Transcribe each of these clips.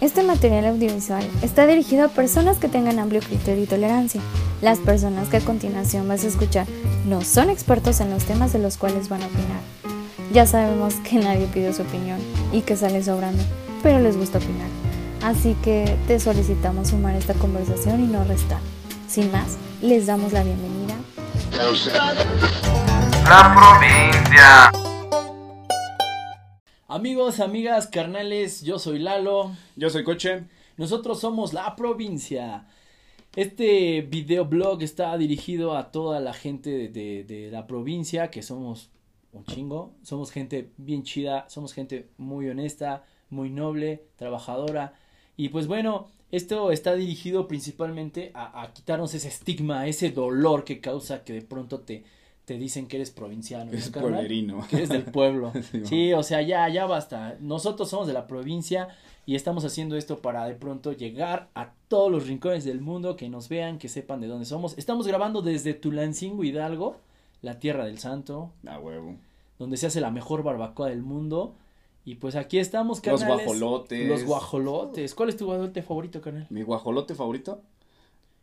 Este material audiovisual está dirigido a personas que tengan amplio criterio y tolerancia. Las personas que a continuación vas a escuchar no son expertos en los temas de los cuales van a opinar. Ya sabemos que nadie pide su opinión y que sale sobrando, pero les gusta opinar. Así que te solicitamos sumar esta conversación y no restar. Sin más, les damos la bienvenida. La provincia. Amigos, amigas, carnales, yo soy Lalo. Yo soy Coche. Nosotros somos la provincia. Este videoblog está dirigido a toda la gente de, de- de la provincia, que somos un chingo. Somos gente bien chida, somos gente muy honesta, muy noble, trabajadora. Y pues bueno, esto está dirigido principalmente a, a quitarnos ese estigma, ese dolor que causa que de pronto te, te dicen que eres provinciano. ¿no, Es carnal? pueblerino. Que eres del pueblo. Sí, Sí, o sea, ya, ya basta. Nosotros somos de la provincia y estamos haciendo esto para de pronto llegar a todos los rincones del mundo, que nos vean, que sepan de dónde somos. Estamos grabando desde Tulancingo Hidalgo, la tierra del santo, A huevo. donde se hace la mejor barbacoa del mundo. Y pues aquí estamos, Los carnales. guajolotes. Los guajolotes. ¿Cuál es tu guajolote favorito, carnal? Mi guajolote favorito.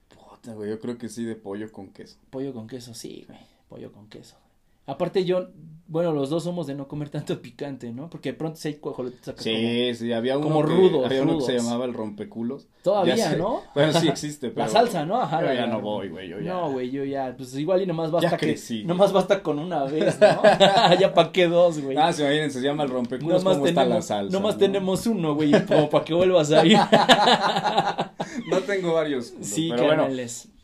Puta, güey, yo creo que sí de pollo con queso. Pollo con queso, sí, güey. Pollo con queso. Aparte yo, bueno, los dos somos de no comer tanto picante, ¿no? Porque de pronto si hay guajolotes acá como- Sí, sí, había uno como que, rudos, había uno que se llamaba el rompeculos. Todavía, Ya. ¿no? Bueno, sí existe, pero. La salsa, ¿no? Ajá. La- ya no voy, güey, yo ya. No, güey, yo ya, pues igual y nomás basta Ya que, nomás basta con una vez, ¿no? ya pa' qué dos, güey. Ah, se imaginen, se llama el rompeculos, nomás ¿cómo está la tenemos, salsa? nomás no? tenemos uno, güey, como para que vuelvas a ir. No tengo varios. culos, sí, pero bueno.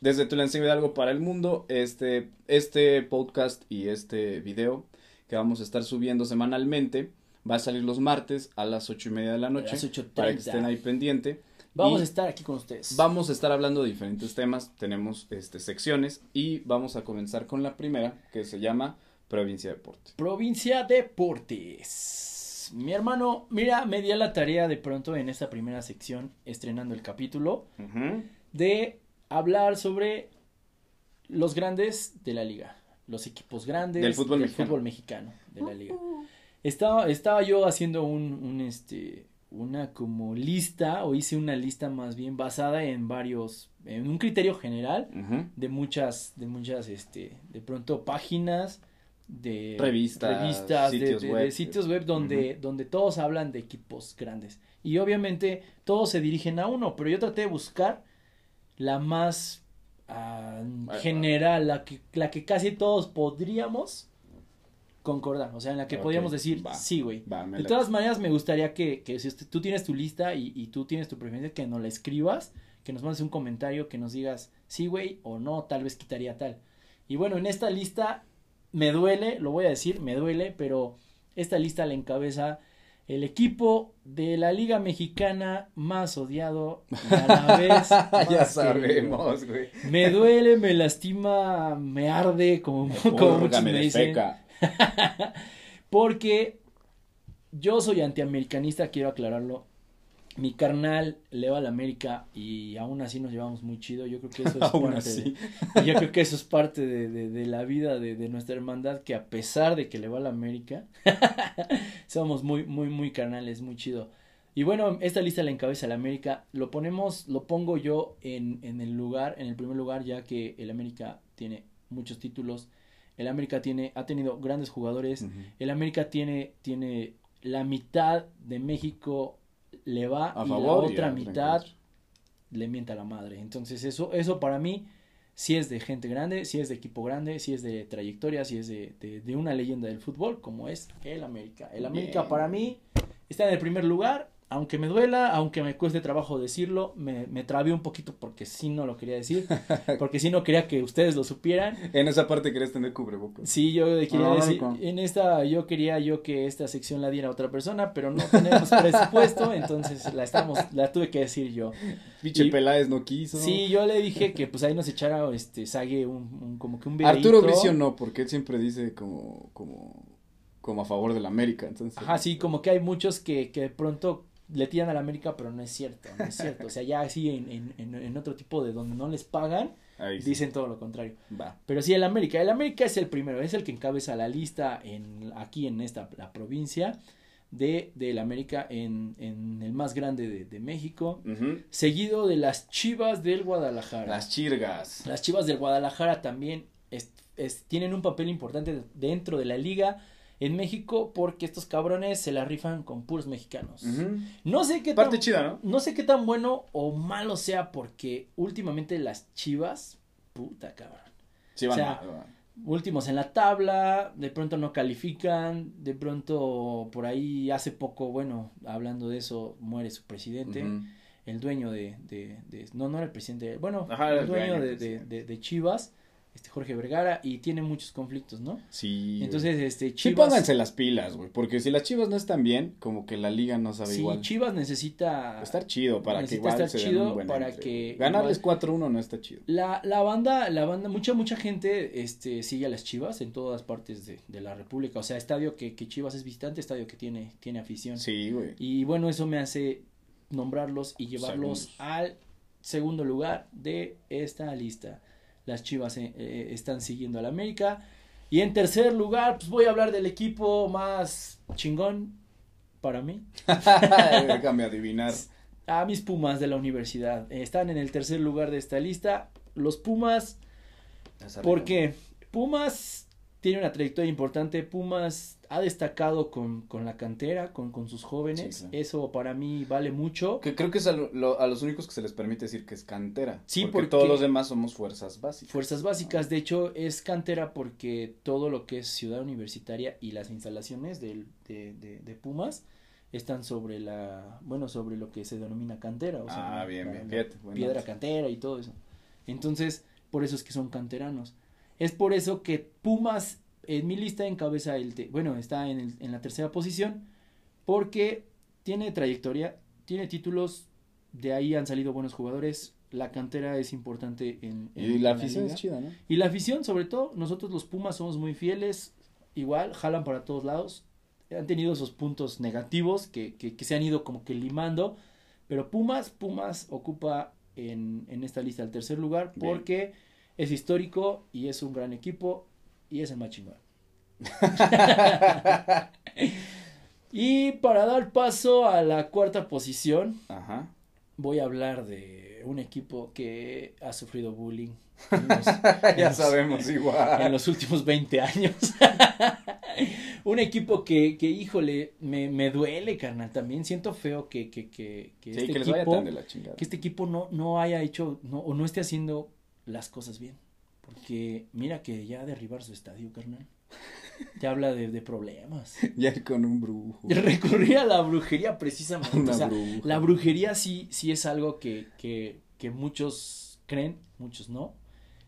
Desde Tulancingo Hidalgo para el mundo, este, este podcast y este video que vamos a estar subiendo semanalmente va a salir los martes a las ocho y media de la noche. las 8:30. Para que estén ahí pendiente. Vamos Y a estar aquí con ustedes. Vamos a estar hablando de diferentes temas, tenemos este, secciones y vamos a comenzar con la primera que se llama Provincia Deporte. Provincia Deportes. Mi hermano, mira, me di a la tarea de pronto en esta primera sección, estrenando el capítulo, de hablar sobre los grandes de la liga, los equipos grandes Del fútbol mexicano. fútbol mexicano de la liga. Estaba, estaba yo haciendo un, un, este, una como lista, o hice una lista más bien basada en varios, en un criterio general de muchas, de muchas, este, de pronto páginas, de Revistas, revistas, de- sitios de, de web. sitios web donde, donde todos hablan de equipos grandes. Y obviamente todos se dirigen a uno, pero yo traté de buscar la más ah, general, la que, la que casi todos podríamos concordar, o sea, en la que podríamos decir, va, sí, güey. De todas maneras, me gustaría que, que si usted- tú tienes tu lista y, y tú tienes tu preferencia, que nos la escribas, que nos mandes un comentario, que nos digas sí, güey, o no, tal vez quitaría tal. Y bueno, en esta lista me duele, lo voy a decir, me duele, pero esta lista la encabeza el equipo de la Liga Mexicana más odiado y a la vez ya más sabemos, güey. Me duele, me lastima, me arde, como, como muchos Púrgame me de dicen. Porque yo soy antiamericanista, quiero aclararlo. Mi carnal le va a la América y aún así nos llevamos muy chido. Yo creo que eso es Aún parte así. de, yo creo que eso es parte de, de- de la vida de, de nuestra hermandad, que a pesar de que le va a la América, somos muy, muy, muy carnales, muy chido. Y bueno, esta lista la encabeza la América. Lo ponemos, lo pongo yo en, en el lugar, en el primer lugar, ya que el América tiene muchos títulos. El América tiene, ha tenido grandes jugadores. Ujú. El América tiene, tiene la mitad de México le va A y favor la otra mitad le mienta a la madre. Entonces eso, eso para mí sí es de gente grande, sí es de equipo grande, sí es de trayectoria, sí es de, de, de una leyenda del fútbol como es el América. El América Bien. para mí está en el primer lugar, aunque me duela, aunque me cueste trabajo decirlo, me, me trabé un poquito porque sí no lo quería decir, porque sí no quería que ustedes lo supieran. En esa parte querés tener cubrebocas. Sí, yo quería Ah, decir, rico. en esta, yo quería yo que esta sección la diera otra persona, pero no tenemos presupuesto, entonces la estamos, la tuve que decir yo. Pinche Y- Peláez no quiso. Sí, yo le dije que pues ahí nos echara, este, Sague un, un- como que un videito. Arturo Bricio no, porque él siempre dice como, como, como a favor de la América, entonces. Ajá, sí, como que hay muchos que, que de pronto le tiran a la América, pero no es cierto, no es cierto. O sea, ya así en, en, en, en otro tipo de donde no les pagan, sí. dicen todo lo contrario. Va. Pero sí, el América. El América es el primero, es el que encabeza la lista en, aquí en esta la provincia de del América en, en el más grande de, de México. Seguido de las Chivas del Guadalajara. Las chirgas. Las Chivas del Guadalajara también es- es- tienen un papel importante dentro de la liga en México porque estos cabrones se la rifan con puros mexicanos. No sé qué Parte tan, chida, ¿no? no sé qué tan bueno o malo sea porque últimamente las Chivas, puta cabrón. Sí, O van sea, mal, van. Últimos en la tabla, de pronto no califican, de pronto por ahí hace poco, bueno, hablando de eso, muere su presidente el dueño de, de, de- no, no era el presidente, bueno, Ajá, el el dueño de Chivas, este Jorge Vergara, y tiene muchos conflictos, ¿no? Sí. Entonces, este Sí, Chivas, pónganse las pilas, güey. Porque si las chivas no están bien, como que la liga no sabe sí, igual. Chivas necesita Estar chido para que igual estar se den chido un buen para entre, que. Ganarles igual- 4-1 no está chido. la, la banda, la banda, mucha, mucha gente, este, sigue a las Chivas en todas partes de, de la República, o sea, estadio que, que Chivas es visitante, estadio que tiene, tiene afición. Sí, güey. Y bueno, eso me hace nombrarlos y llevarlos al segundo lugar de esta lista. Las Chivas eh, eh, están siguiendo al América. Y en tercer lugar, pues voy a hablar del equipo más chingón para mí. Déjame adivinar. A mis Pumas de la universidad. Están en el tercer lugar de esta lista. Los Pumas, porque Pumas tiene una trayectoria importante. Pumas ha destacado con, con la cantera, con, con sus jóvenes. Sí, claro. Eso para mí vale mucho. Que creo que es a, lo- a los únicos que se les permite decir que es cantera. Sí, porque, porque- todos los demás somos fuerzas básicas. Fuerzas básicas, de hecho, es cantera porque todo lo que es ciudad universitaria y las instalaciones del- de, de, de Pumas están sobre la, bueno, sobre lo que se denomina cantera. O sea, Ah, bien, la- bien, fíjate, piedra cantera y todo eso. Entonces, por eso es que son canteranos. Es por eso que Pumas en mi lista encabeza el, te- bueno, está en, el- en la tercera posición porque tiene trayectoria, tiene títulos, de ahí han salido buenos jugadores, la cantera es importante en, en- Y la en afición liga. es chida, ¿no? Y la afición, sobre todo, nosotros los Pumas somos muy fieles, igual, jalan para todos lados. Han tenido esos puntos negativos que, que, que se han ido como que limando. Pero Pumas, Pumas ocupa en, en esta lista el tercer lugar Bien. Es histórico y es un gran equipo y es el más chingón. y para dar paso a la cuarta posición, Ajá. voy a hablar de un equipo que ha sufrido bullying. los- ya los- sabemos igual. en los últimos 20 años. un equipo que, que híjole, me, me duele, carnal. También siento feo que, que, que, que Sí, este que equipo, de la que este equipo no, no haya hecho, no, o no esté haciendo las cosas bien. Porque mira que ya derribar su estadio, carnal. Ya habla de, de problemas. Ya ir con un brujo. Recurrir a la brujería precisamente. Una o sea, bruja. la brujería sí, sí es algo que, que, que muchos creen, muchos no.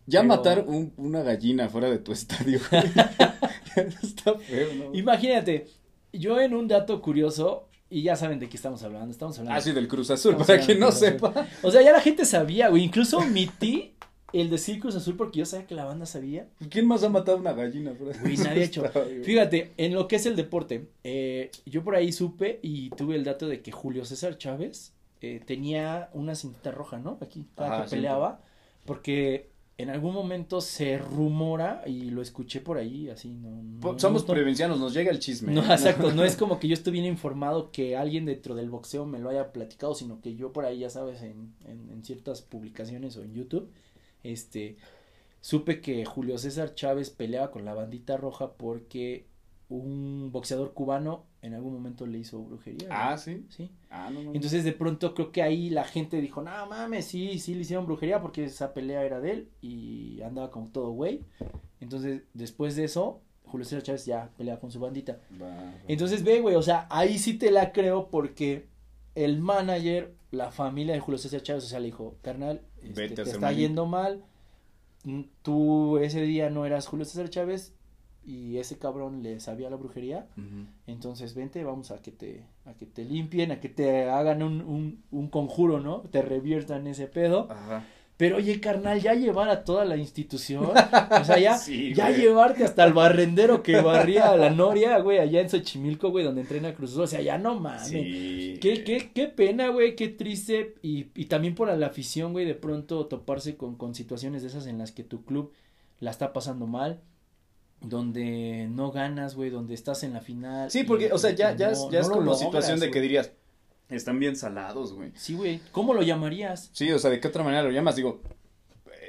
Ya pero- matar un- una gallina fuera de tu estadio. Está feo, ¿no? Imagínate, yo en un dato curioso, y ya saben de qué estamos hablando, estamos hablando. Ah, sí, del Cruz Azul, para quien no sepa. O sea, ya la gente sabía, güey, incluso omití el decir Cruz Azul porque yo sabía que la banda sabía. ¿Quién más ha matado una gallina de nadie ha hecho. Fíjate, en lo que es el deporte, eh, yo por ahí supe y tuve el dato de que Julio César Chávez eh, tenía una cinta roja, ¿no? Aquí, cada Ajá, que peleaba, porque en algún momento se rumora y lo escuché por ahí, así, no. no- Somos no- provincianos, nos llega el chisme. No, exacto, no es como que yo esté bien informado que alguien dentro del boxeo me lo haya platicado, sino que yo por ahí, ya sabes, en, en, en ciertas publicaciones o en YouTube, este, supe que Julio César Chávez peleaba con la bandita roja porque un boxeador cubano en algún momento le hizo brujería. Ah, sí. Sí. Ah, no, no. Entonces de pronto creo que ahí la gente dijo, no mames, sí, sí le hicieron brujería porque esa pelea era de él y andaba como todo güey. Entonces después de eso, Julio César Chávez ya pelea con su bandita. Entonces ve, güey, o sea, ahí sí te la creo porque el manager, la familia de Julio César Chávez, o sea, le dijo, carnal, este, te está yendo mal, tú ese día no eras Julio César Chávez y ese cabrón le sabía la brujería, entonces vente, vamos a que te, a que te limpien, a que te hagan un, un, un conjuro, ¿no? Te reviertan ese pedo Ajá. Pero oye, carnal, ya llevar a toda la institución, o sea, ya, Sí, ya llevarte hasta el barrendero que barría la Noria, güey, allá en Xochimilco, güey, donde entrena Cruz Azul, o sea, ya no mames. Sí. Qué, qué, qué pena, güey, qué triste. Y, y también por la afición, güey, de pronto toparse con, con situaciones de esas en las que tu club la está pasando mal. Donde no ganas, güey, donde estás en la final. Sí, y- porque, o sea, ya, ya, no- ya es como logras, situación de que dirías, están bien salados, güey. Sí, güey. ¿Cómo lo llamarías? Sí, o sea, ¿de qué otra manera lo llamas? Digo,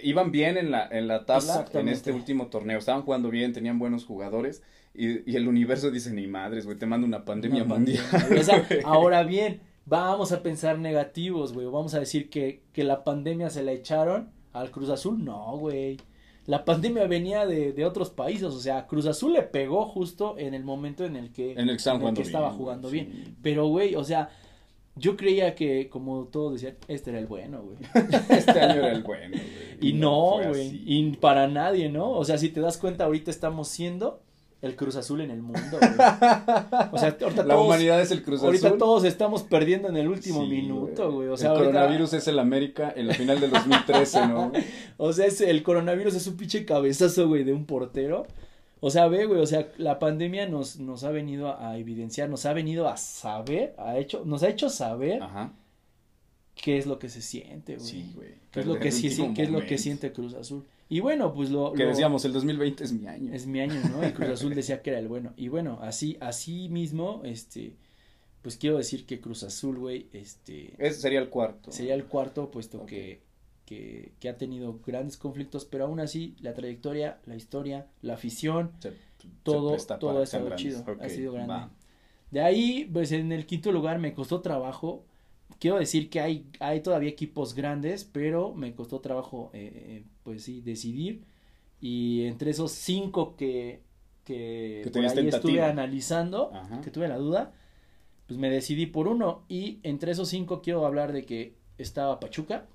iban bien en la, en la tabla en este último torneo, estaban jugando bien, tenían buenos jugadores y, y el universo dice, ni madres, güey, te mando una pandemia Una mundial. pandemia. O sea, güey". ahora bien, vamos a pensar negativos, güey. Vamos a decir que, que la pandemia se la echaron al Cruz Azul. No, güey. La pandemia venía de, de otros países. O sea, Cruz Azul le pegó justo en el momento en el que, En el que estaba jugando bien. Pero, güey, o sea, yo creía que, como todos decían, este era el bueno, güey. Este año era el bueno, güey. Y no, güey. así. Y para nadie, ¿no? O sea, si te das cuenta, ahorita estamos siendo el Cruz Azul en el mundo, güey. O sea, ahorita La todos, humanidad es el Cruz ahorita Azul. todos estamos perdiendo en el último Sí, minuto, güey. O sea, el ahorita- coronavirus es el América en la final del 2013, ¿no? O sea, es, el coronavirus es un pinche cabezazo, güey, de un portero. O sea, ve, güey, o sea, la pandemia nos, nos ha venido a, a evidenciar, nos ha venido a saber, ha hecho, nos ha hecho saber Ajá. qué es lo que se siente, güey. Sí, güey. ¿Qué es lo que el sí, último qué es lo que momento. siente Cruz Azul? Y bueno, pues lo, Que lo- decíamos, el 2020 es mi año. es mi año, ¿no? Y Cruz Azul decía que era el bueno. Y bueno, así, así mismo, este, pues quiero decir que Cruz Azul, güey, este, Ese sería el cuarto. sería el cuarto, puesto Ok. Que, ha tenido grandes conflictos, pero aún así, la trayectoria, la historia, la afición, Se- se todo, todo ha grandes. chido, ha sido grande. va. De ahí, pues en el quinto lugar me costó trabajo. Quiero decir que hay, hay todavía equipos grandes, pero me costó trabajo, eh, eh, pues sí, decidir. Y entre esos cinco que, que, por estuve analizando, Ajá. que tuve la duda, pues me decidí por uno. Y entre esos cinco quiero hablar de que estaba Pachuca.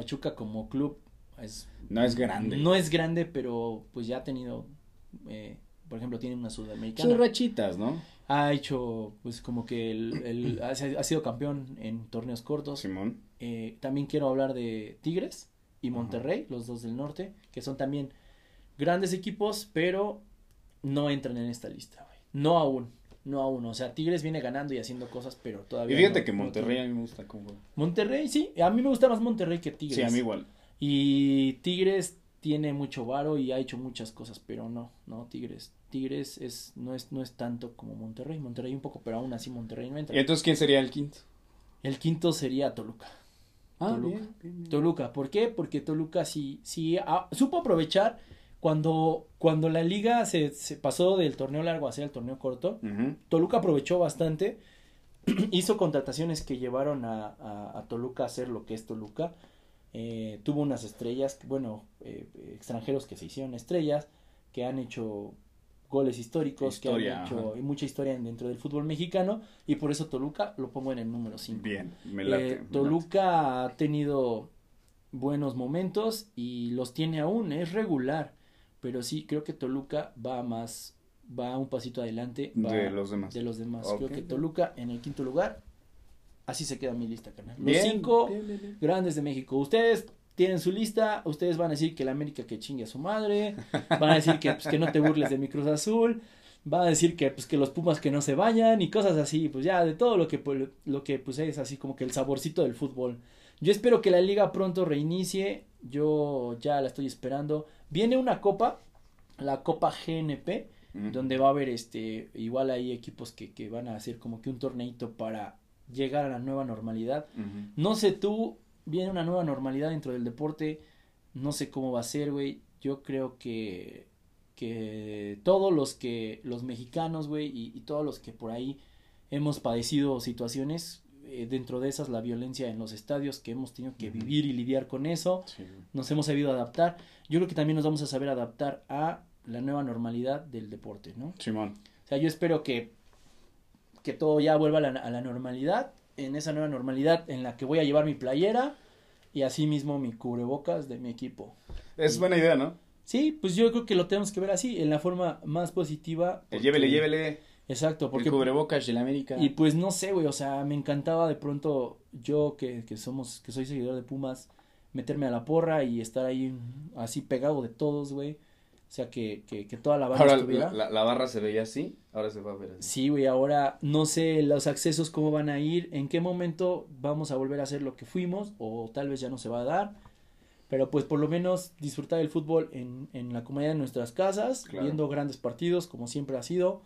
Pachuca como club es No es grande. no es grande, pero pues ya ha tenido, eh, por ejemplo, tiene una sudamericana Son rachitas, ¿no? ha hecho pues como que el, el- ha, ha sido campeón en torneos cortos. Simón. Eh, también quiero hablar de Tigres y Monterrey, los dos del norte, que son también grandes equipos, pero no entran en esta lista, güey. No aún, no aún. O sea, Tigres viene ganando y haciendo cosas, pero Y todavía fíjate no- que no Monterrey a tiene- mí me gusta cómo juega. Monterrey, sí, a mí me gusta más Monterrey que Tigres. Sí, a mí igual. Y Tigres tiene mucho varo y ha hecho muchas cosas, pero no, no, Tigres. Tigres es, no es, no es tanto como Monterrey. Monterrey un poco, pero aún así Monterrey no entra. ¿Y entonces quién sería el quinto? El quinto sería Toluca. Ah, Toluca. bien, bien, bien. Toluca, ¿por qué? Porque Toluca sí, sí ah, supo aprovechar cuando, cuando la liga se, se pasó del torneo largo hacia el torneo corto. Toluca aprovechó bastante, hizo contrataciones que llevaron a, a- a Toluca a ser lo que es Toluca. Eh, tuvo unas estrellas, bueno, eh, extranjeros que se hicieron estrellas, que han hecho goles históricos, que han hecho ajá. mucha historia dentro del fútbol mexicano, y por eso Toluca lo pongo en el número 5. Bien, me late. Eh, me late. Toluca ha tenido buenos momentos y los tiene aún, es regular, pero sí creo que Toluca va más, va un pasito adelante va De los demás. de los demás. Creo que Toluca en el quinto lugar, así se queda mi lista, carnal. Los Bien, cinco bien, bien, bien. grandes de México. Ustedes tienen su lista, ustedes van a decir que la América que chingue a su madre, van a decir que, pues, que no te burles de mi Cruz Azul, van a decir que, pues, que los Pumas que no se vayan y cosas así, pues ya de todo lo que, pues, lo que pues, es así como que el saborcito del fútbol. Yo espero que la liga pronto reinicie, yo ya la estoy esperando. Viene una copa, la Copa GNP, donde va a haber este igual hay equipos que, que van a hacer como que un torneito para llegar a la nueva normalidad. No sé tú, viene una nueva normalidad dentro del deporte, no sé cómo va a ser, güey. Yo creo que que todos los que los mexicanos, güey, y, y todos los que por ahí hemos padecido situaciones eh, dentro de esas la violencia en los estadios que hemos tenido que vivir y lidiar con eso Sí. nos hemos sabido adaptar. Yo creo que también nos vamos a saber adaptar a la nueva normalidad del deporte, ¿no? Simón. O sea, yo espero que, que todo ya vuelva a la, a la normalidad, en esa nueva normalidad en la que voy a llevar mi playera y así mismo mi cubrebocas de mi equipo. Es buena idea, ¿no? Sí, pues yo creo que lo tenemos que ver así, en la forma más positiva. Porque- llévele, llévele. Exacto, Porque porque... cubrebocas de la América. Y pues no sé, güey, o sea, me encantaba de pronto yo que, que somos, que soy seguidor de Pumas, meterme a la porra y estar ahí así pegado de todos, güey. O sea, que, que, que toda la Ahora estuviera. la, la barra se veía así, ahora se va a ver así. Sí, güey, ahora no sé los accesos cómo van a ir, en qué momento vamos a volver a hacer lo que fuimos o tal vez ya no se va a dar. Pero pues por lo menos disfrutar el fútbol en, en la comodidad de nuestras casas, Claro. viendo grandes partidos como siempre ha sido.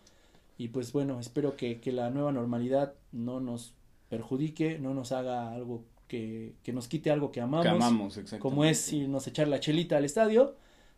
Y pues bueno, espero que, que la nueva normalidad no nos perjudique, no nos haga algo que, que nos quite algo que amamos. Que amamos, como es irnos a echar la chelita al estadio,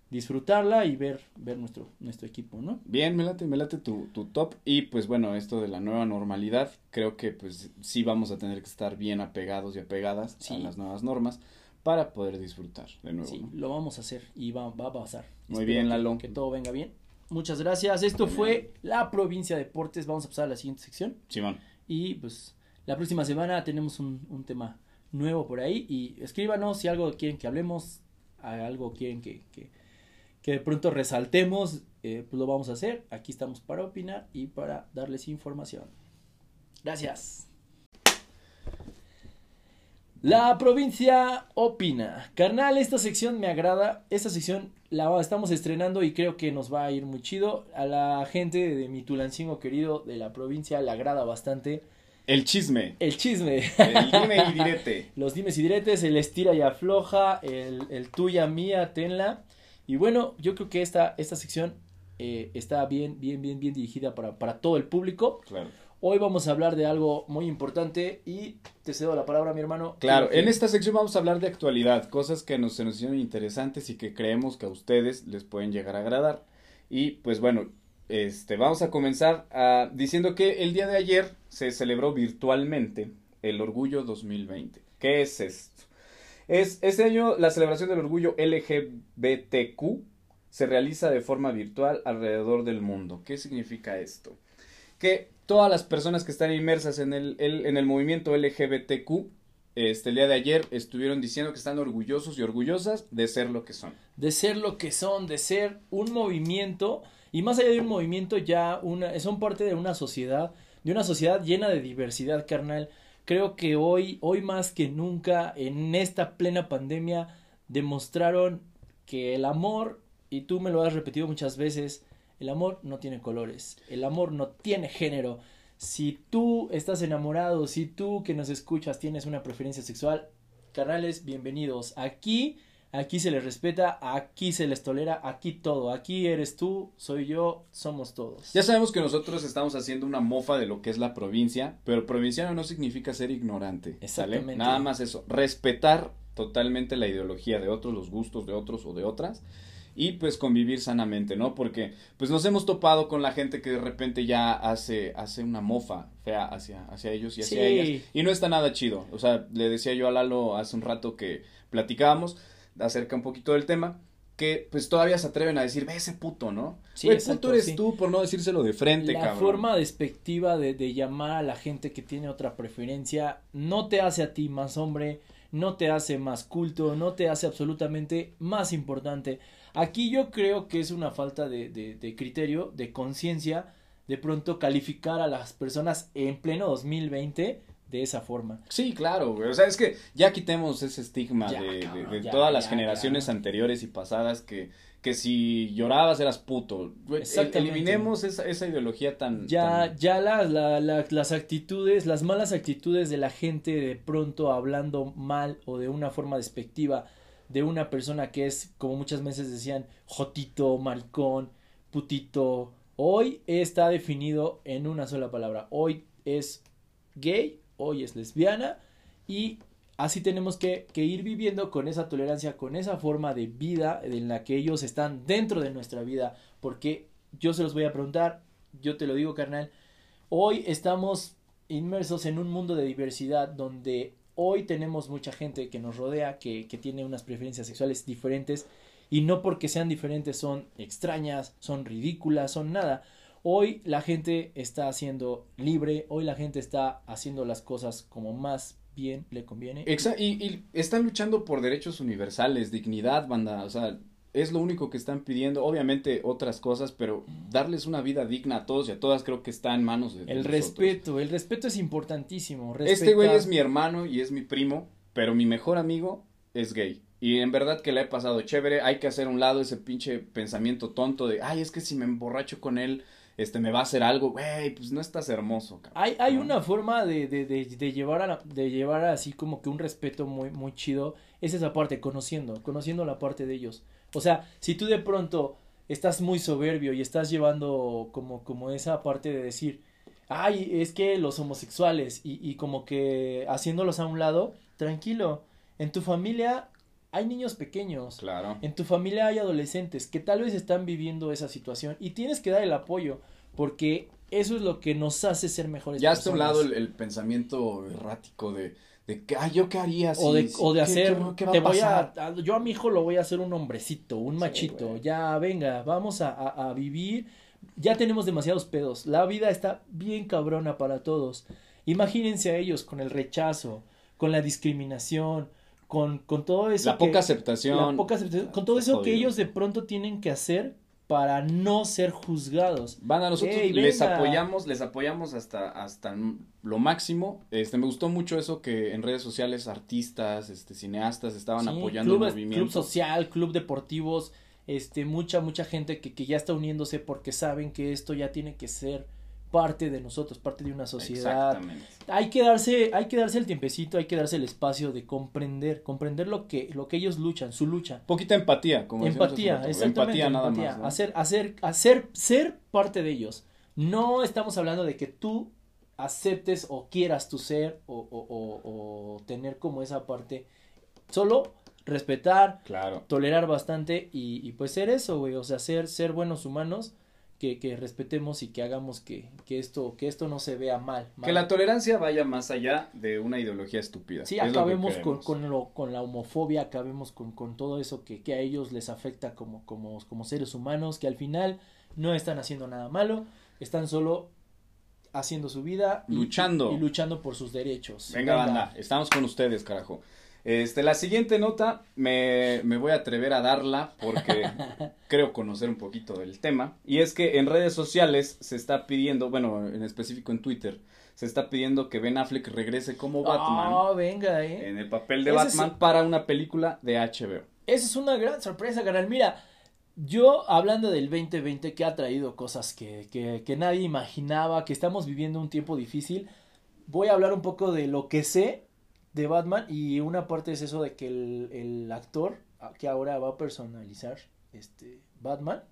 disfrutarla y ver, ver nuestro, nuestro equipo, ¿no? Bien, me late, me late tu, tu top. Y pues bueno, esto de la nueva normalidad, creo que pues sí vamos a tener que estar bien apegados y apegadas a Sí. las nuevas normas para poder disfrutar de nuevo. Sí, ¿no? lo vamos a hacer y va, va a pasar. Muy Espero bien, que- Lalo. Que todo venga bien. Muchas gracias. Esto fue la provincia de deportes. Vamos a pasar a la siguiente sección. Simón. Y pues la próxima semana tenemos un, un tema nuevo por ahí. Y escríbanos si algo quieren que hablemos, algo quieren que, que, que de pronto resaltemos, eh, pues lo vamos a hacer. Aquí estamos para opinar y para darles información. Gracias. La provincia opina. Carnal, esta sección me agrada. Esta sección la estamos estrenando y creo que nos va a ir muy chido. A la gente de mi Tulancingo querido de la provincia le agrada bastante El chisme. el chisme. El dime y direte. Los dimes y diretes, el estira y afloja, el, el tuya, mía, tenla. Y bueno, yo creo que esta, esta sección eh, está bien, bien, bien, bien dirigida para, para todo el público. Claro. Hoy vamos a hablar de algo muy importante y te cedo la palabra, mi hermano. Claro, que- en esta sección vamos a hablar de actualidad, cosas que nos, se nos hicieron interesantes y que creemos que a ustedes les pueden llegar a agradar. Y pues bueno, este, vamos a comenzar ah, diciendo que el día de ayer se celebró virtualmente el Orgullo 2020. ¿Qué es esto? Es, este año la celebración del Orgullo LGBTQ se realiza de forma virtual alrededor del mundo. ¿Qué significa esto? Que todas las personas que están inmersas en el, en el movimiento LGBTQ este, el día de ayer estuvieron diciendo que están orgullosos y orgullosas de ser lo que son. de ser lo que son, de ser un movimiento y más allá de un movimiento ya una son parte de una sociedad, de una sociedad llena de diversidad, carnal. Creo que hoy hoy más que nunca en esta plena pandemia demostraron que el amor y tú me lo has repetido muchas veces, el amor no tiene colores, el amor no tiene género. Si tú estás enamorado, si tú que nos escuchas tienes una preferencia sexual, carnales, bienvenidos. Aquí Aquí se les respeta, aquí se les tolera, aquí todo. Aquí eres tú, soy yo, somos todos. Ya sabemos que nosotros estamos haciendo una mofa de lo que es la provincia, pero provinciano no significa ser ignorante. ¿sale? Exactamente. Nada más eso. Respetar totalmente la ideología de otros, los gustos de otros o de otras. Y pues convivir sanamente, ¿no? Porque pues nos hemos topado con la gente que de repente ya hace, hace una mofa fea hacia, hacia ellos y hacia Sí. ellas. Y no está nada chido. O sea, le decía yo a Lalo hace un rato que platicábamos acerca un poquito del tema, que pues todavía se atreven a decir, ve ese puto, ¿no? Sí, exacto, puto eres sí. tú por no decírselo de frente, la cabrón. forma despectiva de, de llamar a la gente que tiene otra preferencia no te hace a ti más hombre, no te hace más culto, no te hace absolutamente más importante. Aquí yo creo que es una falta de, de, de criterio, de conciencia, de pronto calificar a las personas en pleno 2020 de esa forma. Sí, claro, güey. O sea, es que ya quitemos ese estigma Ya, de, de- cabrón, de ya, todas las ya, generaciones anteriores y pasadas que, que si llorabas eras puto. Eliminemos esa, esa ideología tan... Ya, tan- ya la, la- la- las actitudes, las malas actitudes de la gente de pronto hablando mal o de una forma despectiva de una persona que es, como muchas veces decían, jotito, maricón, putito, hoy está definido en una sola palabra. Hoy es gay, hoy es lesbiana y así tenemos que, que ir viviendo con esa tolerancia, con esa forma de vida en la que ellos están dentro de nuestra vida, porque yo se los voy a preguntar, yo te lo digo carnal, hoy estamos inmersos en un mundo de diversidad donde hoy tenemos mucha gente que nos rodea, que, que tiene unas preferencias sexuales diferentes y no porque sean diferentes son extrañas, son ridículas, son nada. Hoy la gente está siendo libre, hoy la gente está haciendo las cosas como más bien le conviene. Exa- y están luchando por derechos universales, dignidad, banda. O sea, es lo único que están pidiendo. Obviamente otras cosas, pero darles una vida digna a todos y a todas creo que está en manos de El nosotros. respeto, el respeto es importantísimo. Este güey es mi hermano y es mi primo, pero mi mejor amigo es gay. Y en verdad que le he pasado chévere, hay que hacer a un lado ese pinche pensamiento tonto de, ay, es que si me emborracho con él, este, me va a hacer algo, güey, pues no estás hermoso, cabrón. Hay, hay una forma de, de, de, de llevar a la- de llevar así como que un respeto muy, muy chido, es esa parte, conociendo, conociendo la parte de ellos. O sea, si tú de pronto estás muy soberbio y estás llevando como, como esa parte de decir, ay, es que los homosexuales y, y como que haciéndolos a un lado, tranquilo, en tu familia hay niños pequeños. Claro. En tu familia hay adolescentes que tal vez están viviendo esa situación y tienes que dar el apoyo porque eso es lo que nos hace ser mejores Ya un personas. lado el, el pensamiento errático de, de que, ay, ¿yo qué haría si- o de, si- o de hacer, qué- qué va te a voy a, yo a mi hijo lo voy a hacer un hombrecito, un machito, ya venga, vamos a, a- a vivir, ya tenemos demasiados pedos, la vida está bien cabrona para todos, imagínense a ellos con el rechazo, con la discriminación, con, con todo eso La que- poca aceptación. la poca aceptación, con todo eso que ellos de pronto tienen que hacer para no ser juzgados. Van a nosotros Ey, les apoyamos, les apoyamos hasta hasta lo máximo. Este me gustó mucho eso que en redes sociales artistas, este cineastas estaban Sí, apoyando el movimiento. Club social, club deportivos, este, mucha, mucha gente que, que ya está uniéndose porque saben que esto ya tiene que ser parte de nosotros, parte de una sociedad. Exactamente. Hay que darse, hay que darse el tiempecito, hay que darse el espacio de comprender, comprender lo que, lo que ellos luchan, su lucha. Poquita empatía, como Empatía, exactamente, Empatía nada empatía. más. ¿no? Hacer, hacer, hacer, ser parte de ellos. No estamos hablando de que tú aceptes o quieras tu ser o, o, o, o tener como esa parte. Solo respetar, Claro. tolerar bastante y, y pues ser eso, güey, o sea, ser, ser buenos humanos, que, que respetemos y que hagamos que, que esto, que esto no se vea mal. Que la tolerancia vaya más allá de una ideología estúpida. Sí, Es lo que acabemos con, con, lo, con la homofobia, acabemos con, con todo eso que, que a ellos les afecta como, como, como seres humanos, que al final no están haciendo nada malo, están solo haciendo su vida y, Luchando. y, y luchando por sus derechos. Venga, banda, estamos con ustedes, carajo. Este, la siguiente nota me, me voy a atrever a darla porque creo conocer un poquito del tema. Y es que en redes sociales se está pidiendo, bueno, en específico en Twitter, se está pidiendo que Ben Affleck regrese como Batman Ah, venga, eh. en el papel de Ese es- Batman para una película de HBO. Esa es una gran sorpresa, canal. Mira, yo hablando del 2020 que ha traído cosas que, que, que nadie imaginaba, que estamos viviendo un tiempo difícil, voy a hablar un poco de lo que sé de Batman y una parte es eso de que el, el actor que ahora va a personalizar este Batman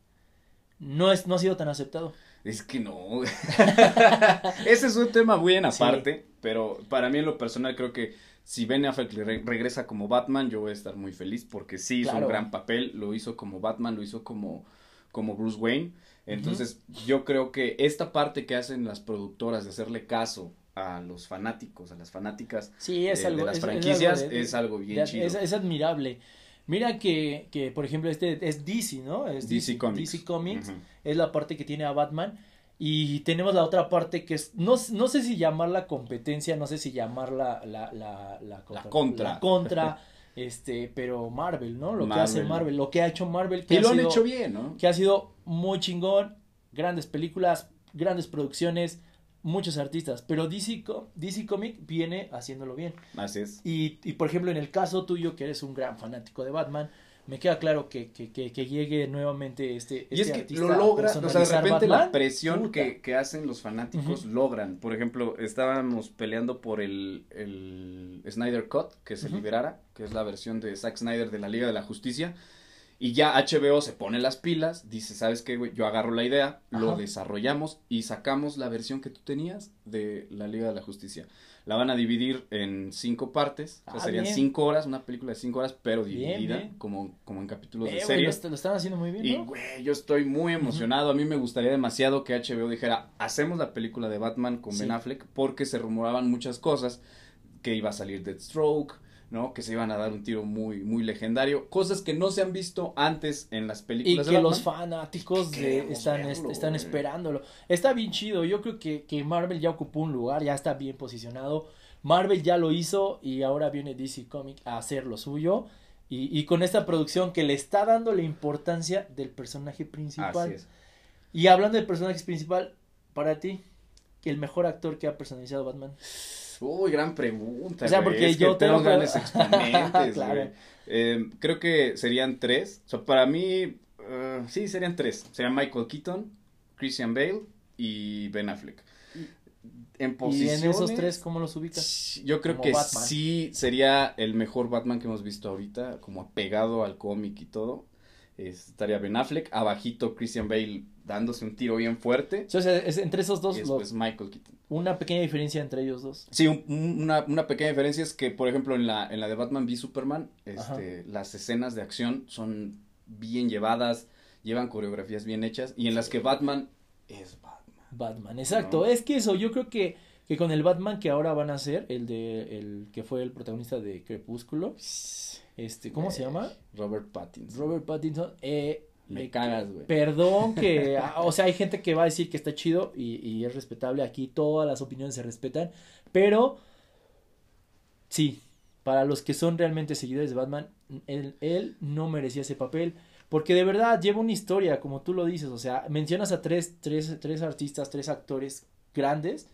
no es no ha sido tan aceptado. Es que no. Ese es un tema muy en Sí. aparte, pero para mí en lo personal creo que si Ben Affleck re- regresa como Batman, yo voy a estar muy feliz porque sí hizo Claro. un gran papel, lo hizo como Batman, lo hizo como, como Bruce Wayne. Entonces, yo creo que esta parte que hacen las productoras de hacerle caso a los fanáticos, a las fanáticas Sí, es de, algo de las es- es algo franquicias, de- es algo bien chido. Es, admirable. Mira que, que, por ejemplo, este es DC, ¿no? Es DC Comics. DC Comics. Es la parte que tiene a Batman. Y tenemos la otra parte que es, no, no sé si llamarla competencia, no sé si llamarla la, la, la, contra. la contra, este, pero Marvel, ¿no? Lo que hace Marvel. Lo que ha hecho Marvel, que, Y ha lo han hecho bien, ¿no? que ha sido muy chingón, grandes películas, grandes producciones, muchos artistas, pero DC, DC Comic viene haciéndolo bien. Así es. Y, y por ejemplo, en el caso tuyo, que eres un gran fanático de Batman, me queda claro que, que, que, que llegue nuevamente este, Y es este que lo logra, o sea, de repente la presión que, que hacen los fanáticos logran. Por ejemplo, estábamos peleando por el, el Snyder Cut, que se liberara, que es la versión de Zack Snyder de la Liga de la Justicia. Y ya HBO se pone las pilas, dice, ¿sabes qué, güey? Yo agarro la idea, lo desarrollamos y sacamos la versión que tú tenías de la Liga de la Justicia. La van a dividir en cinco partes, o sea, Ah, serían bien. cinco horas, una película de cinco horas, pero dividida bien. Como, como en capítulos Eh, de serie. lo, est- lo están haciendo muy bien, Y, ¿no? güey, yo estoy muy emocionado. A mí me gustaría demasiado que HBO dijera, hacemos la película de Batman con Sí. Ben Affleck, porque se rumoraban muchas cosas, que iba a salir Deathstroke, ¿no? Que se iban a dar un tiro muy, muy legendario. Cosas que no se han visto antes en las Y películas que de los fanáticos de, están, verlo, están esperándolo. Está bien chido. Yo creo que, que Marvel ya ocupó un lugar, ya está bien posicionado. Marvel ya lo hizo y ahora viene DC Comic a hacer lo suyo. Y, y con esta producción que le está dando la importancia del personaje principal. Así es. Y hablando del personaje principal, para ti, el mejor actor que ha personalizado Batman. Uy, gran pregunta. O sea, porque Es yo tengo- grandes exponentes. Claro. Eh, creo que serían tres. O sea, para mí, eh, sí, serían tres. Serían Michael Keaton, Christian Bale y Ben Affleck. En Y posiciones. en esos tres, ¿cómo los ubicas? Yo creo Como que Batman. sí sería el mejor Batman que hemos visto ahorita, como apegado al cómic y todo. Es- estaría Ben Affleck, abajito Christian Bale dándose un tiro bien fuerte. O sea, es entre esos dos, Y Michael Keaton. Una pequeña diferencia entre ellos dos. Sí, un- un- una, una pequeña diferencia es que, por ejemplo, en la, en la de Batman v Superman, este, las escenas de acción son bien llevadas, llevan coreografías bien hechas, y en las que Batman es Batman. Batman, exacto. No. Es que eso, yo creo que, que con el Batman que ahora van a hacer, el de el que fue el protagonista de Crepúsculo, este, ¿cómo se Eh, llama? Robert Pattinson. Robert Pattinson. Eh, Me cagas, güey. Perdón que, ah, o sea, hay gente que va a decir que está chido y, y es respetable. Aquí todas las opiniones se respetan, pero sí, para los que son realmente seguidores de Batman, él, él no merecía ese papel. Porque de verdad lleva una historia, como tú lo dices, o sea, mencionas a tres, tres, tres artistas, tres actores grandes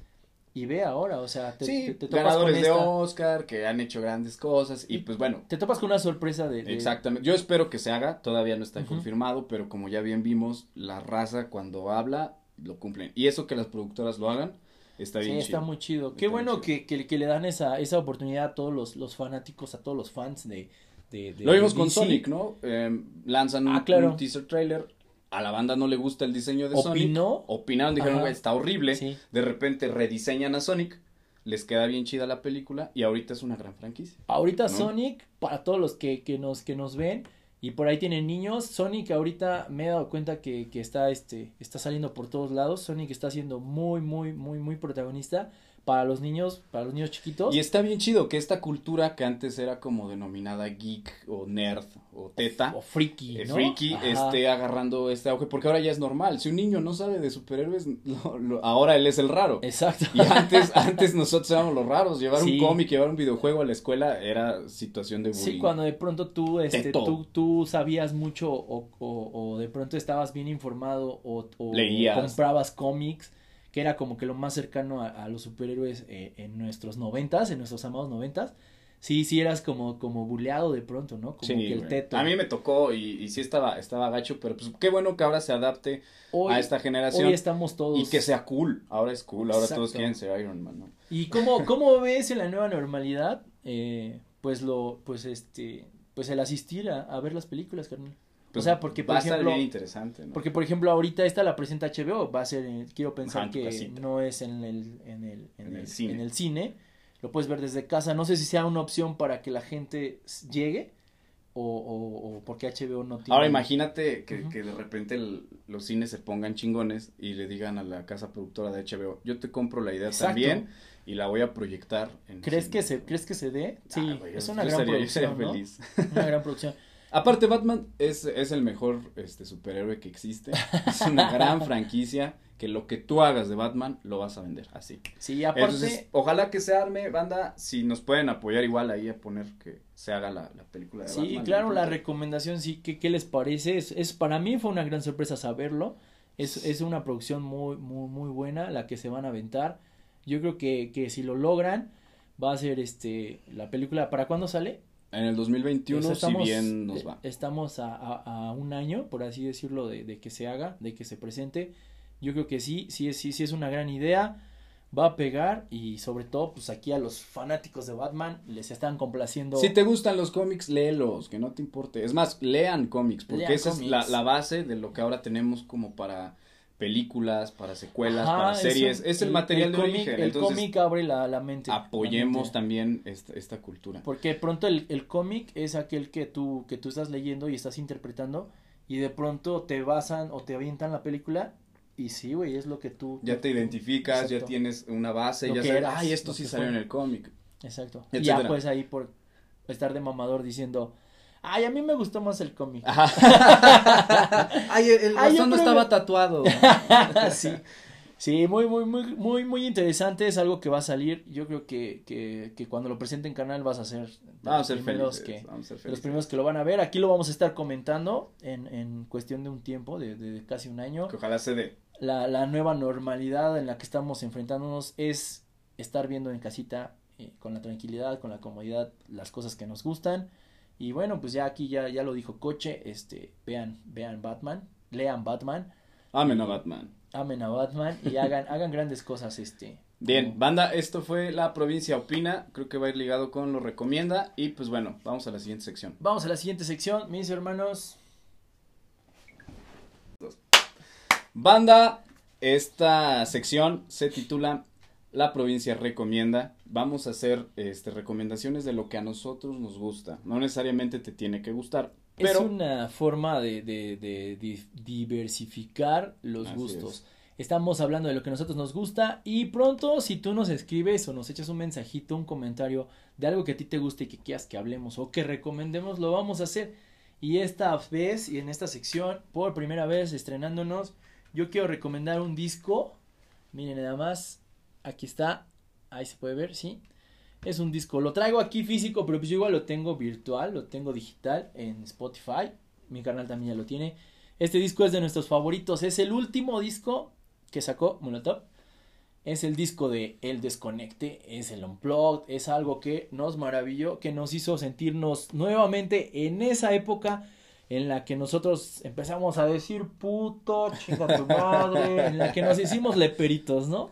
y ve ahora, o sea, te, sí, te- te topas ganadores con de esta- Oscar, que han hecho grandes cosas, y pues bueno, te topas con una sorpresa de, de- Exactamente. Yo espero que se haga, todavía no está confirmado, pero como ya bien vimos, la raza cuando habla lo cumplen. Y eso que las productoras lo hagan está Sí, bien está chido. muy chido. Está Qué bueno chido. que, que, que le dan esa, esa oportunidad a todos los, los fanáticos, a todos los fans de... de, de Lo vimos con DC. Sonic, ¿no? Eh, lanzan Ah, claro. un teaser trailer, a la banda no le gusta el diseño de Sonic. Opinó. Opinaron, dijeron, güey, está horrible. Sí. De repente rediseñan a Sonic, les queda bien chida la película y ahorita es una gran franquicia. Ahorita ¿No? Sonic, para todos los que, que, nos, que nos ven y por ahí tienen niños, Sonic ahorita me he dado cuenta que, que está, este, está saliendo por todos lados. Sonic está siendo muy, muy, muy, muy protagonista para los niños, para los niños chiquitos. Y está bien chido que esta cultura que antes era como denominada geek o nerd o teta. o friki, eh, ¿no? friki Ajá. esté agarrando este auge, porque ahora ya es normal. Si un niño no sabe de superhéroes, lo- lo- ahora él es el raro. Exacto. Y antes, antes nosotros éramos los raros. Llevar Sí. un cómic, llevar un videojuego a la escuela era situación de bullying. Sí, cuando de pronto tú, este, tú, tú sabías mucho o, o, o de pronto estabas bien informado o, o Leías. comprabas cómics, que era como que lo más cercano a, a los superhéroes eh, en nuestros noventas, en nuestros amados noventas. Sí, sí eras como, como buleado de pronto, ¿no? Como Sí, que el teto. A mí me tocó y, y sí estaba, estaba gacho, pero pues qué bueno que ahora se adapte hoy, a esta generación hoy estamos todos. y que sea cool. Ahora es cool, ahora todos quieren ser Iron Man, ¿no? ¿Y cómo, cómo ves en la nueva normalidad? Eh, pues lo, pues este, pues el asistir a, a ver las películas, carnal. Pues o sea, porque por va a estar ejemplo, bien interesante, ¿no? Porque, por ejemplo, ahorita esta la presenta HBO, va a ser, quiero pensar Ajá, que no es en el, en el, en, En el, el cine. en el cine, lo puedes ver desde casa, no sé si sea una opción para que la gente llegue o, o, o porque HBO no tiene. Ahora imagínate que, de repente el- los cines se pongan chingones y le digan a la casa productora de HBO, yo te compro la idea Exacto. también y la voy a proyectar en ¿Crees cine". que se, ¿crees que se dé? Sí, Ah, güey, es una gran sería- yo sería producción, ¿no? feliz. Una gran producción. Aparte, Batman es, es el mejor este superhéroe que existe. Es una gran franquicia que lo que tú hagas de Batman lo vas a vender así. Sí, aparte, Entonces, ojalá que se arme, banda. Si nos pueden apoyar igual ahí a poner que se haga la, la película de sí, Batman. claro, la recomendación, sí, ¿qué, qué les parece? Es, es, para mí fue una gran sorpresa saberlo. Es, es una producción muy, muy, muy buena la que se van a aventar. Yo creo que, que si lo logran, va a ser este la película. ¿Para cuándo sale? En el 2021, O sea, estamos, si bien nos eh, va. Estamos a, a, a un año, por así decirlo, de, de que se haga, de que se presente. Yo creo que sí, sí, es- sí, sí es una gran idea. Va a pegar y sobre todo, pues aquí a los fanáticos de Batman les están complaciendo. Si te gustan los cómics, léelos, que no te importe. Es más, lean cómics, porque Lean esa es la base de lo que ahora tenemos como para películas, para secuelas, Ajá, para es series. un- es el, material de cómic- origen. El Entonces, cómic abre la, la mente. la apoyemos mente. también esta, esta cultura. Porque de pronto el, el cómic es aquel que tú, que tú estás leyendo y estás interpretando y de pronto te basan o te avientan la película y sí, güey, es lo que tú... Ya te identificas, ya tienes una base, Lo ya sabes, eras, ay, esto sí salió fue. en el cómic. Exacto. Y ya pues ahí por estar de mamador diciendo, ay, a mí me gustó más el cómic. ay, el, el Ay, yo bastón no creo estaba tatuado. sí. Sí, muy, muy, muy, muy, muy interesante. Es algo que va a salir. Yo creo que, que, que cuando lo presente en canal vas a ser Vamos a los ser primeros felices. que, vamos a ser de los primeros que lo van a ver. Aquí lo vamos a estar comentando en, en cuestión de un tiempo, de, de casi un año. Que ojalá se dé. La, la nueva normalidad en la que estamos enfrentándonos es estar viendo en casita eh, con la tranquilidad, con la comodidad, las cosas que nos gustan. Y bueno, pues ya aquí ya, ya lo dijo Coche, este, vean, vean Batman, lean Batman, Amen a Batman. amen a Batman y hagan, hagan grandes cosas, este. Bien, como- banda, esto fue la provincia opina, creo que va a ir ligado con lo recomienda y pues bueno, vamos a la siguiente sección. Vamos a la siguiente sección, mis hermanos. Banda, esta sección se titula La provincia recomienda. Vamos a hacer este recomendaciones de lo que a nosotros nos gusta. No necesariamente te tiene que gustar, es pero una forma de, de, de di- diversificar los Así gustos. Estamos hablando de lo que a nosotros nos gusta y pronto si tú nos escribes o nos echas un mensajito, un comentario de algo que a ti te guste y que quieras que hablemos o que recomendemos, lo vamos a hacer. Y esta vez y en esta sección, por primera vez estrenándonos, yo quiero recomendar un disco. Miren nada más, aquí está, ahí se puede ver, ¿sí? Es un disco, lo traigo aquí físico, pero pues yo igual lo tengo virtual, lo tengo digital en Spotify. Mi canal también ya lo tiene. Este disco es de nuestros favoritos, es el último disco que sacó Molotov. Es el disco de El Desconecte, es el Unplugged, es algo que nos maravilló, que nos hizo sentirnos nuevamente en esa época en la que nosotros empezamos a decir puto, chinga tu madre, en la que nos hicimos leperitos, ¿no?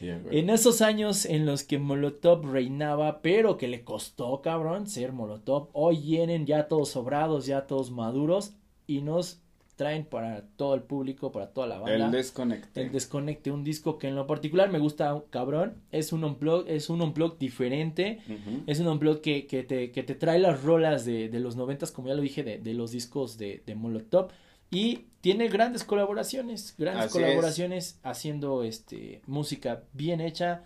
En esos años en los que Molotov reinaba, pero que le costó, cabrón, ser Molotov, hoy vienen ya todos sobrados, ya todos maduros y nos traen para todo el público, para toda la banda. el desconecte. El Desconecte, un disco que en lo particular me gusta, cabrón. Es un unplug, es un unplug diferente. Es un unplug que, que, te, que te trae las rolas de, de los noventas, como ya lo dije, de, de los discos de, de Molotov. Y tiene grandes colaboraciones, grandes Así es. colaboraciones haciendo este música bien hecha,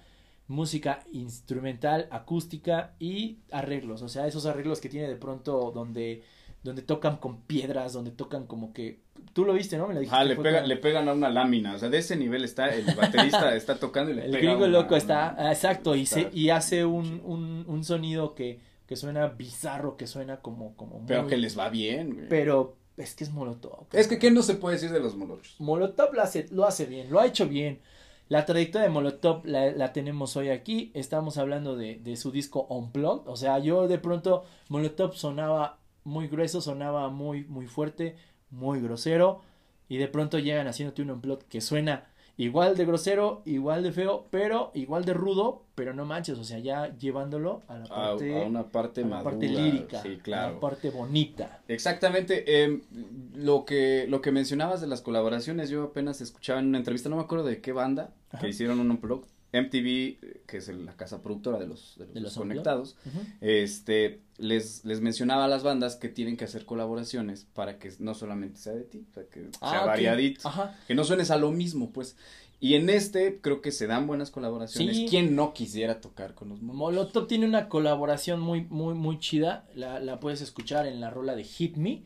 música instrumental, acústica y arreglos. O sea, esos arreglos que tiene de pronto donde, donde tocan con piedras, donde tocan como que... Tú lo viste, ¿no? Me lo dijiste. Ah, le, pega, le pegan a una lámina, o sea, de ese nivel está, el baterista está tocando y le El pega gringo una- loco está, una- ah, exacto, y, se, y hace un, un, un sonido que, que suena bizarro, que suena como, como Pero que les va bien, güey. Pero es que es Molotov. Es que, ¿qué no se puede decir de los molochos? Molotov lo hace, lo hace bien, lo ha hecho bien. La trayectoria de Molotov la, la tenemos hoy aquí. Estamos hablando de, de su disco Unplugged. O sea, yo de pronto Molotov sonaba muy grueso, sonaba muy, muy fuerte, muy grosero. Y de pronto llegan haciéndote un Unplugged que suena igual de grosero, igual de feo, pero igual de rudo. Pero no manches, o sea, ya llevándolo a la A, parte, a una parte a madura. parte lírica, Sí, a claro. la parte bonita. Exactamente. eh, lo que lo que mencionabas de las colaboraciones, yo apenas escuchaba en una entrevista, no me acuerdo de qué banda, Ajá. que hicieron un unplug. MTV, que es el- la casa productora de los, de los, De los conectados, este, les, les mencionaba a las bandas que tienen que hacer colaboraciones para que no solamente sea de ti, o sea, que Ah, sea variadito, Ajá. que no suenes a lo mismo, pues. Y en este creo que se dan buenas colaboraciones. Sí. ¿Quién no quisiera tocar con los? Molotov tiene una colaboración muy, muy, muy chida. La, la puedes escuchar en la rola de Hit Me,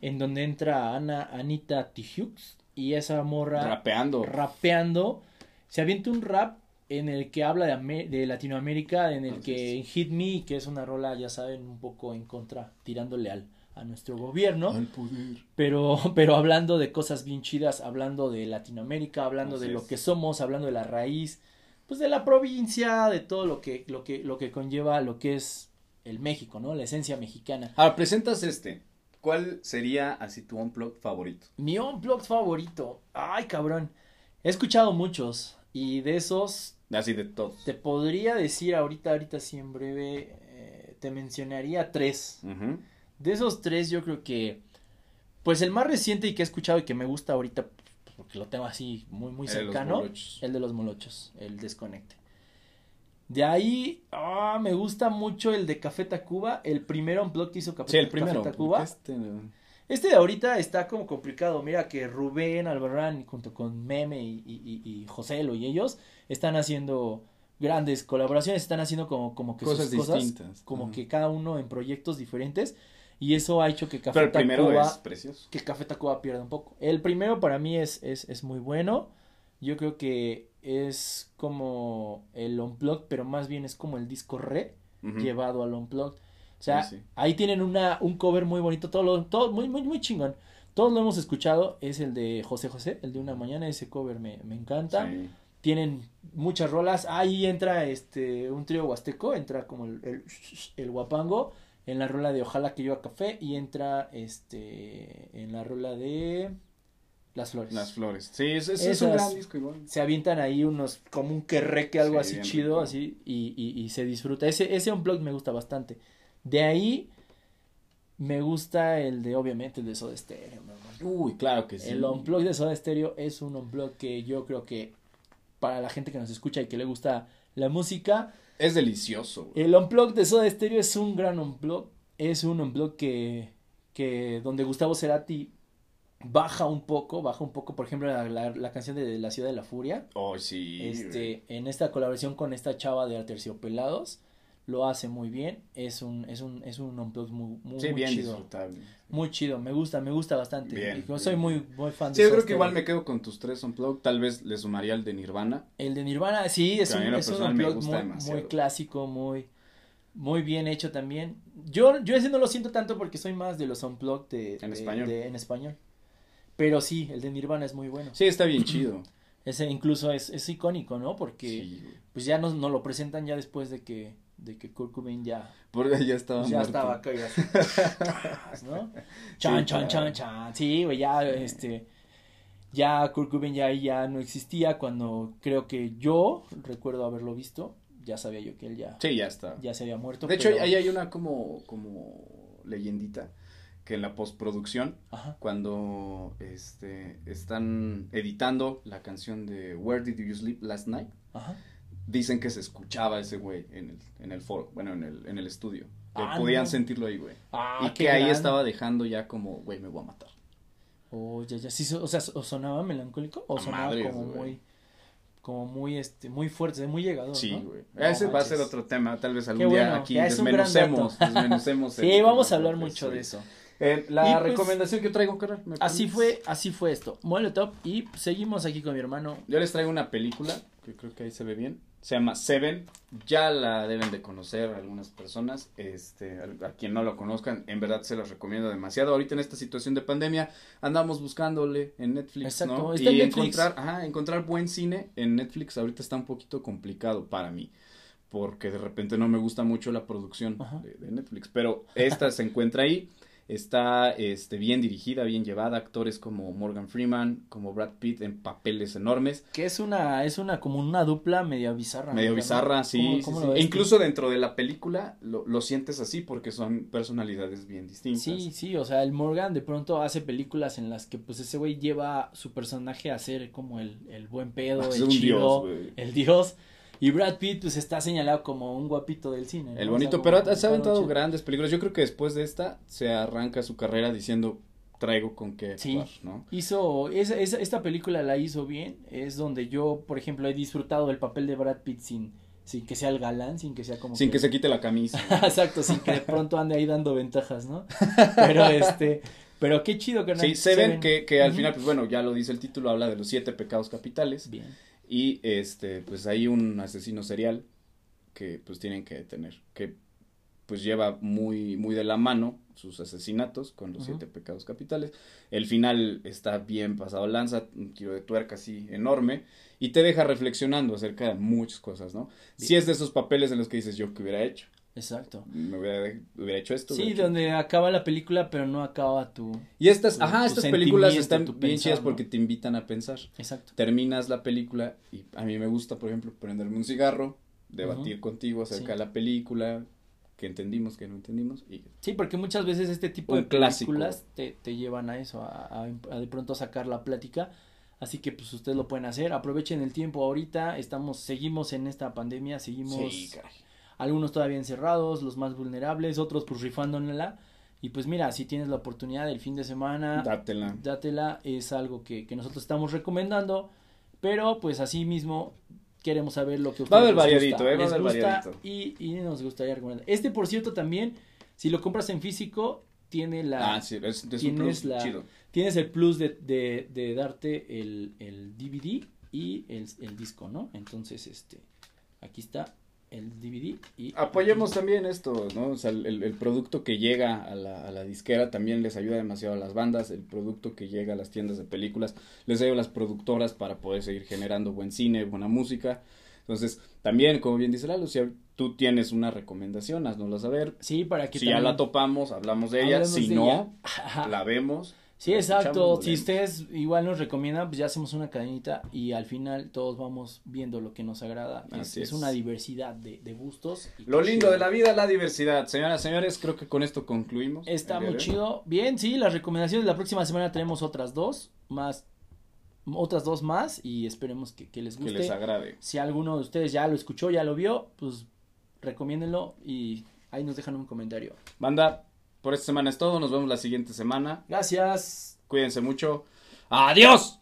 en donde entra Ana, Anita Tijoux y esa morra Rapeando. rapeando. Se avienta un rap en el que habla de, de Latinoamérica, en el que Hit Me, que es una rola, ya saben, un poco en contra, tirándole al, a nuestro gobierno. Al poder. pero, pero hablando de cosas bien chidas, hablando de Latinoamérica, hablando de lo que somos, hablando de la raíz, pues de la provincia, de todo lo que, lo que, lo que conlleva lo que es el México, ¿no? La esencia mexicana. Ahora, presentas este. ¿Cuál sería así tu unplug favorito? Mi blog favorito, ay cabrón, he escuchado muchos y de esos Así de todos. te podría decir ahorita, ahorita sí en breve, eh, te mencionaría tres. De esos tres, yo creo que. Pues el más reciente y que he escuchado y que me gusta ahorita, porque lo tengo así muy, muy El de los cercano, molochos. el de los molochos, el desconecte. De ahí, ah, me gusta mucho el de Café Tacuba, el primero blog que hizo Café, Sí, el Café primero. Tacuba. Este, no. Este de ahorita está como complicado. Mira que Rubén Albarrán junto con Meme y, y, y, y Joselo y ellos están haciendo grandes colaboraciones, están haciendo como, como que Cosas sus cosas, distintas. como Ajá. que cada uno en proyectos diferentes y eso ha hecho que Café Pero el primero Tacuba es precioso. que Café Tacuba pierda un poco. El primero para mí es, es, es muy bueno. Yo creo que es como el Unplugged, pero más bien es como el disco re llevado al Unplugged. O sea, Sí, sí. ahí tienen una, un cover muy bonito, todo, lo, todo muy, muy, muy chingón. Todos lo hemos escuchado, es el de José José, el de Una Mañana, ese cover me, me encanta. Sí. tienen muchas rolas. Ahí entra este un trío huasteco, entra como el, el, el guapango en la rola de Ojalá que yo a café y entra este en la rola de Las Flores. Las flores. Sí, es, es, es un gran disco igual. Se avientan ahí unos como un querreque, algo Sí, así chido, rico. así, y, y, y se disfruta. Ese, ese unplug me gusta bastante. De ahí me gusta el de, obviamente, el de Soda Stereo. Uy, claro que sí. El unplug de Soda Stereo es un unplug que yo creo que para la gente que nos escucha y que le gusta la música, Es delicioso. güey. el unplug de Soda Stereo es un gran unplug. Es un unplug que, que donde Gustavo Cerati baja un poco, baja un poco, por ejemplo, la, la, la canción de La Ciudad de la Furia. Oh, sí. güey. Este, en esta colaboración con esta chava de Aterciopelados, lo hace muy bien. Es un, es un, es un unplug muy, muy, Sí, muy bien chido. disfrutable. Muy chido, me gusta, me gusta bastante. Bien, Y yo bien. soy muy, muy fan de Sí, yo creo que igual me quedo con tus tres unplug. Tal vez le sumaría el de Nirvana. El de Nirvana, sí, es un, es un unplug muy, muy clásico, muy, muy bien hecho también. Yo, yo ese no lo siento tanto porque soy más de los unplug de, En de- español. de- en español. Pero sí, el de Nirvana es muy bueno. Sí, está bien chido. Ese incluso es, es icónico, ¿no? Porque Sí, pues ya nos, nos lo presentan ya después de que, de que Kurt Cobain ya, Porque ya estaba ya muerto. estaba así, ¿no? Chan, chan, chan, chan. Sí, güey, ya, este, ya Kurt Cobain ya, ya no existía cuando creo que yo recuerdo haberlo visto. Ya sabía yo que él ya, Sí, ya está. ya se había muerto. De hecho, ahí hay una como, como leyendita que en la postproducción, Ajá. cuando este, están editando la canción de Where Did You Sleep Last Night, Ajá. Dicen que se escuchaba ese güey en el, en el foro, bueno, en el, en el estudio. Que Ah, podían no. sentirlo ahí, güey. Ah, y que ahí gran- estaba dejando ya como, güey, me voy a matar. Oh, ya, ya, sí, so- o sea, o sonaba melancólico o A sonaba madres, como güey. muy, como muy, este, muy fuerte, muy llegador, Sí, güey. No Ese va a ser otro tema, tal vez algún día aquí desmenucemos, desmenucemos. el- Sí, vamos a hablar mucho sí. de eso. Eh, la Y, pues, recomendación que traigo, carnal. ¿me Así fue, así fue esto. Molotov y seguimos aquí con mi hermano. Yo les traigo una película que creo que ahí se ve bien. Se llama Seven. Ya la deben de conocer algunas personas. Este, a, a quien no lo conozcan, en verdad se los recomiendo demasiado. Ahorita en esta situación de pandemia andamos buscándole en Netflix, Exacto, ¿no? está y en Netflix. encontrar, ajá, encontrar buen cine en Netflix ahorita está un poquito complicado para mí. Porque de repente no me gusta mucho la producción de Netflix. Pero esta se encuentra ahí. Está este, bien dirigida, bien llevada. Actores como Morgan Freeman, como Brad Pitt en papeles enormes. Que es una, es una, como una dupla medio bizarra. Medio ¿no? bizarra, sí. ¿Cómo- sí, cómo sí. lo ves E tú? incluso dentro de la película lo, lo sientes así porque son personalidades bien distintas. Sí, sí, o sea, el Morgan de pronto hace películas en las que pues ese güey lleva su personaje a ser como el, el buen pedo, Es el chido, dios, el dios. Y Brad Pitt pues está señalado como un guapito del cine. ¿no? El O bonito, sea, pero se ha aventado grandes películas. Yo creo que después de esta se arranca su carrera diciendo traigo con qué Sí. actuar, ¿no? Hizo, esa, esa- esta película la hizo bien, es donde yo, por ejemplo, he disfrutado del papel de Brad Pitt sin, sin que sea el galán, sin que sea como Sin que se quite la camisa. Exacto, sin que de pronto ande ahí dando ventajas, ¿no? Pero este, pero qué chido que Sí, Seven, que, que al final, pues bueno, ya lo dice el título, habla de los siete pecados capitales. Bien. Y este, pues hay un asesino serial que pues tienen que detener, que pues lleva muy, muy de la mano sus asesinatos con los siete pecados capitales. El final está bien pasado lanza, un giro de tuerca así enorme, y te deja reflexionando acerca de muchas cosas, ¿no? Si es de esos papeles en los que dices yo que hubiera hecho, Exacto. me hubiera, hubiera hecho esto. Sí, hecho donde acaba la película, pero no acaba tu. Y estas, tu- ajá, tu estas películas están bien pensar, chidas ¿no? porque te invitan a pensar. Exacto. Terminas la película y a mí me gusta, por ejemplo, prenderme un cigarro, debatir contigo acerca Sí. de la película, que entendimos, que no entendimos. Y Sí, porque muchas veces este tipo de películas te, te llevan a eso, a, a- a de pronto sacar la plática. Así que pues ustedes lo pueden hacer. Aprovechen el tiempo ahorita. Estamos, seguimos en esta pandemia, seguimos sí. Algunos todavía encerrados, los más vulnerables, otros pues rifándola. Y pues mira, si tienes la oportunidad el fin de semana, Dátela. dátela, es algo que, que nosotros estamos recomendando, pero pues así mismo queremos saber lo que Va a ustedes haber variadito, eh, va a haber variadito. y, y nos gustaría recomendar. Este, por cierto, también, si lo compras en físico, tiene la, Ah, sí, es, es un tienes plus la- chido. tienes el plus de, de, de darte el, el DVD y el, el disco, ¿no? Entonces, este, aquí está, el DVD y Apoyemos también esto, ¿no? O sea, el, producto que llega a la, a la disquera también les ayuda demasiado a las bandas, el producto que llega a las tiendas de películas les ayuda a las productoras para poder seguir generando buen cine, buena música. Entonces, también, como bien dice Lalo, si tú tienes una recomendación, haznosla saber. Sí, para que Si ya la topamos, hablamos de ella. Si de no, ella. La vemos. Sí, exacto. Si ustedes igual nos recomiendan, pues ya hacemos una cadenita y al final todos vamos viendo lo que nos agrada. Es, Así es es. una diversidad de, de gustos. y Lo lindo chido. de la vida es la diversidad. Señoras, señores, creo que con esto concluimos. Está muy chido. Bien, sí, las recomendaciones. La próxima semana tenemos otras dos más, otras dos más y esperemos que, que les Que guste. les agrade. Si alguno de ustedes ya lo escuchó, ya lo vio, pues recomiéndenlo y ahí nos dejan un comentario. Banda, por esta semana es todo. Nos vemos la siguiente semana. Gracias. Cuídense mucho. ¡Adiós!